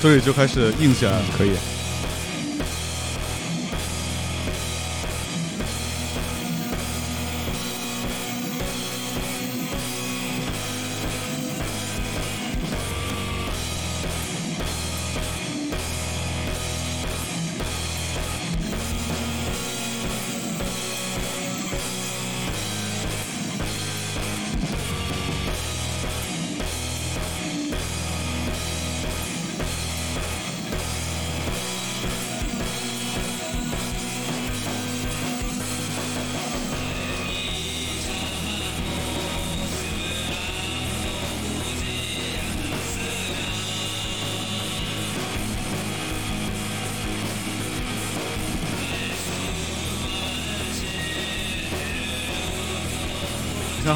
这里就开始硬起来。可以。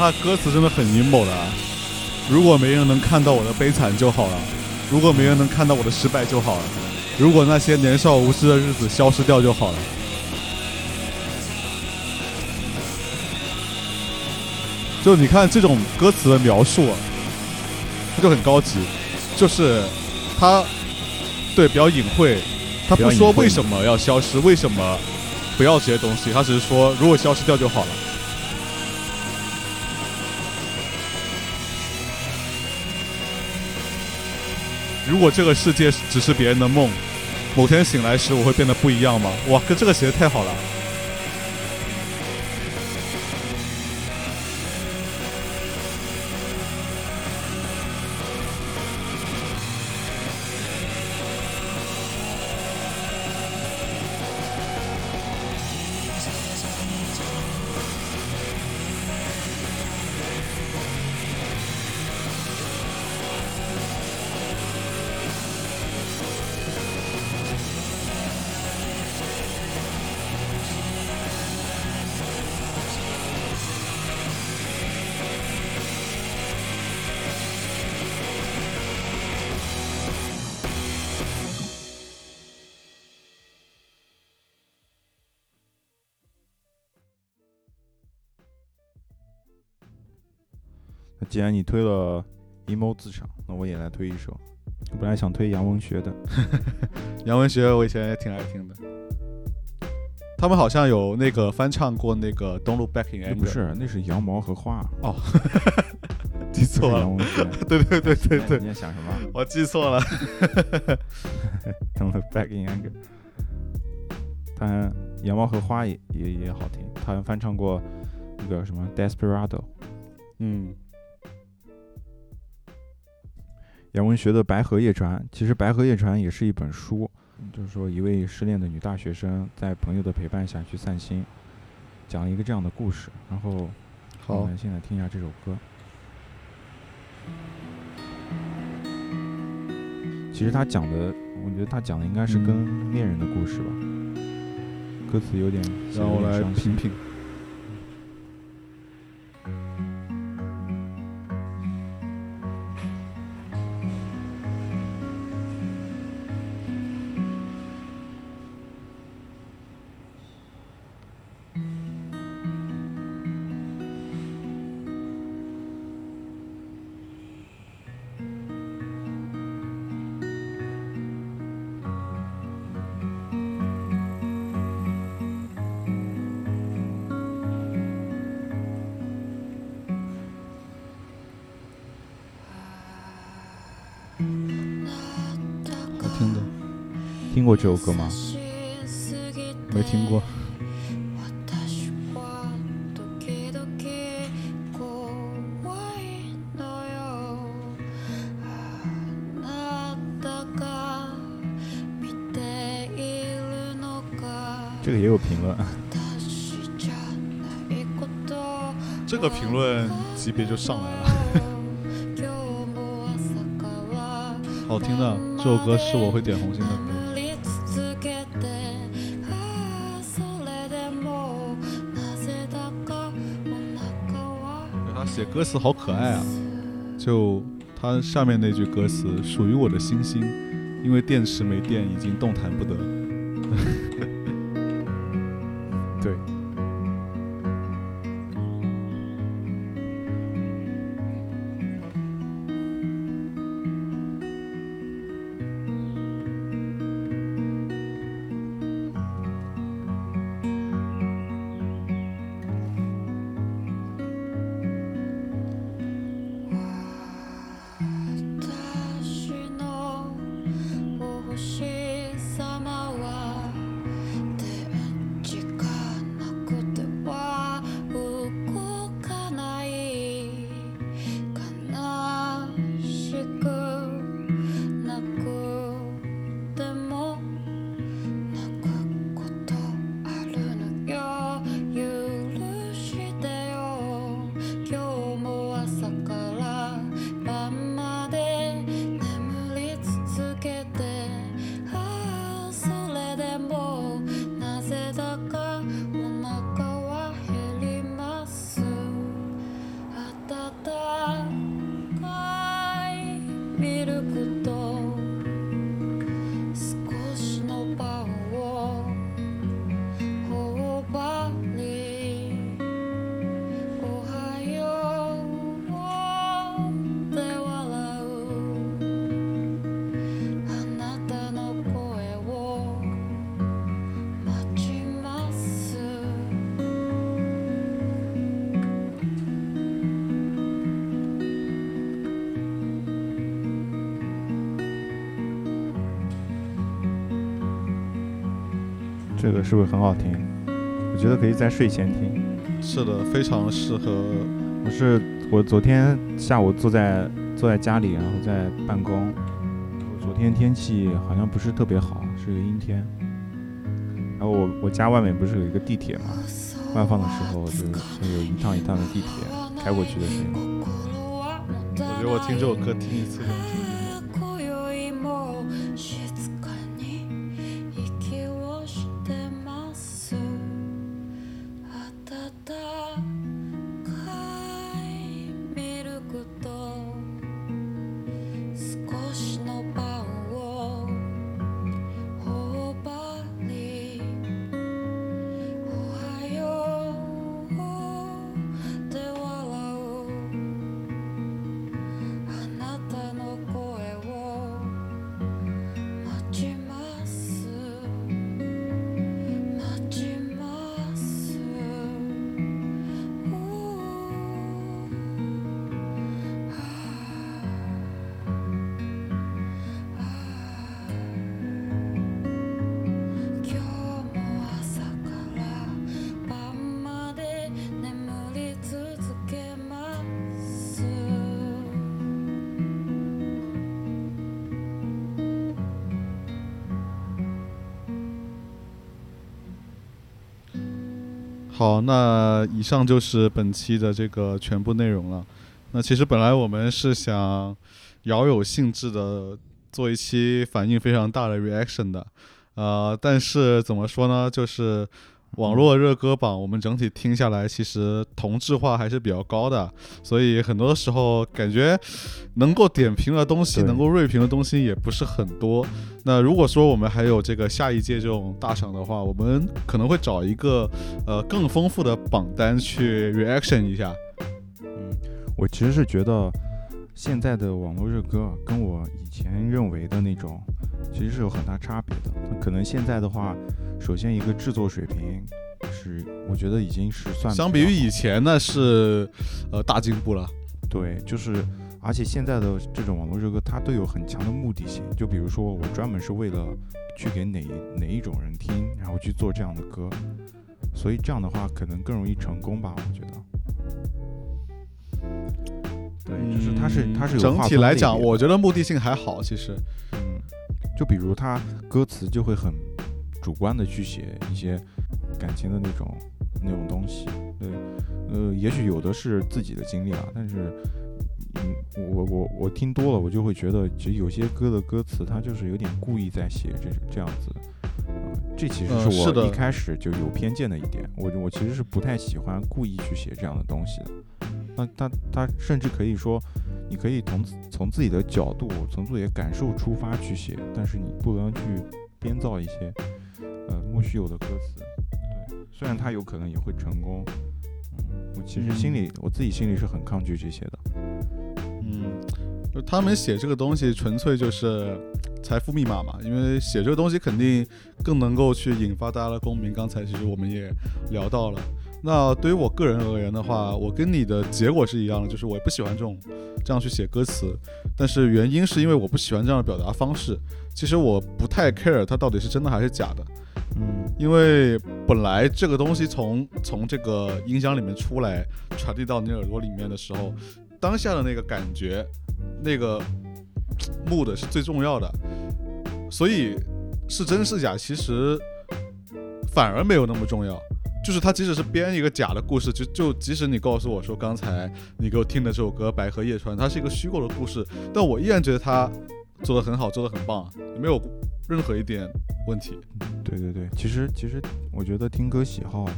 他歌词真的很 emo 的啊！如果没人能看到我的悲惨就好了，如果没人能看到我的失败就好了，如果那些年少无知的日子消失掉就好了。就你看这种歌词的描述啊，它就很高级，就是他对比较隐晦，他不说为什么要消失，为什么不要这些东西，他只是说如果消失掉就好了。如果这个世界只是别人的梦，某天醒来时我会变得不一样吗？哇，跟这个写的太好了。既然你推了 emo 自赏，那我也来推一首。我本来想推杨文学的，杨文学我以前也挺爱听的，他们好像有那个翻唱过那个《Don't Look Back in 那 Anger》，不是，那是羊毛和花，哦，记错了杨，文学。对对对对对你，在想什么我记错了。？Don't look back in anger。他羊毛和花也也也好听，他还翻唱过那个什么《Desperado》。嗯，杨文学的《白河夜船》，其实《白河夜船》也是一本书，就是说一位失恋的女大学生在朋友的陪伴下去散心，讲了一个这样的故事。然后我好们，现在听一下这首歌。其实他讲的，我觉得他讲的应该是跟恋人的故事吧。歌词有点，让我来品品。听过这首歌吗？没听过。这个也有评论，这个评论级别就上来了。好听的，这首歌是我会点红心的歌。歌词好可爱啊！就他上面那句歌词：“属于我的星星，因为电池没电，已经动弹不得。”是不是很好听？我觉得可以在睡前听。是的，非常适合。我是我昨天下午坐在坐在家里，然后在办公。我昨天天气好像不是特别好，是个阴天。然后我我家外面不是有一个地铁嘛，外放的时候就是有一趟一趟的地铁开过去的声音。我觉得我听这首歌听一次好，那以上就是本期的这个全部内容了。那其实本来我们是想饶有兴致的做一期反应非常大的 reaction 的，呃，但是怎么说呢，就是网络热歌榜我们整体听下来，其实同质化还是比较高的，所以很多时候感觉能够点评的东西、能够锐评的东西也不是很多。那如果说我们还有这个下一届这种大赏的话，我们可能会找一个呃更丰富的榜单去 reaction 一下。嗯，我其实是觉得现在的网络热歌啊跟我以前认为的那种其实是有很大差别的。可能现在的话，首先一个制作水平是，我觉得已经是算相比于以前，呢是呃大进步了。对，就是而且现在的这种网络热歌，它都有很强的目的性。就比如说，我专门是为了去给哪哪一种人听，然后去做这样的歌，所以这样的话可能更容易成功吧，我觉得。对，就是它是它是有整体来讲，我觉得目的性还好，其实。嗯，就比如他歌词就会很主观的去写一些感情的那种那种东西，对，呃，也许有的是自己的经历啊，但是，嗯，我我我听多了，我就会觉得，其实有些歌的歌词，它就是有点故意在写这这样子，呃，这其实呃是我一开始就有偏见的一点，我我其实是不太喜欢故意去写这样的东西的，那他他甚至可以说。你可以从从自己的角度，从自己的感受出发去写，但是你不能去编造一些呃莫须有的歌词。对，虽然他有可能也会成功，嗯，我其实心里、我自己心里是很抗拒这些的。嗯，就他们写这个东西纯粹就是财富密码嘛，因为写这个东西肯定更能够去引发大家的共鸣。刚才其实我们也聊到了。那对于我个人而言的话，我跟你的结果是一样的，就是我不喜欢这种这样去写歌词，但是原因是因为我不喜欢这样的表达方式。其实我不太 care 它到底是真的还是假的，嗯因为本来这个东西从从这个音箱里面出来，传递到你耳朵里面的时候，当下的那个感觉，那个 mood 是最重要的，所以是真是假，其实反而没有那么重要。就是他即使是编一个假的故事，就就即使你告诉我说刚才你给我听的这首歌《白河夜川》，它是一个虚构的故事，但我依然觉得他做的很好，做的很棒，没有任何一点问题。对对对，其实其实我觉得听歌喜好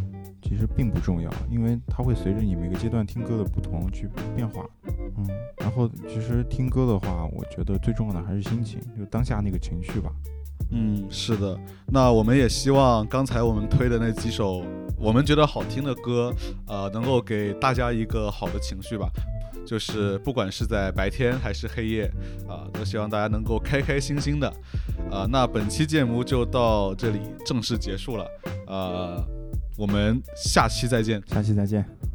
其实并不重要，因为它会随着你每个阶段听歌的不同去变化。嗯，然后其实听歌的话，我觉得最重要的还是心情，就当下那个情绪吧。嗯，是的。那我们也希望刚才我们推的那几首我们觉得好听的歌，呃，能够给大家一个好的情绪吧。就是不管是在白天还是黑夜，啊、都希望大家能够开开心心的。啊、那本期节目就到这里正式结束了。呃，我们下期再见。下期再见。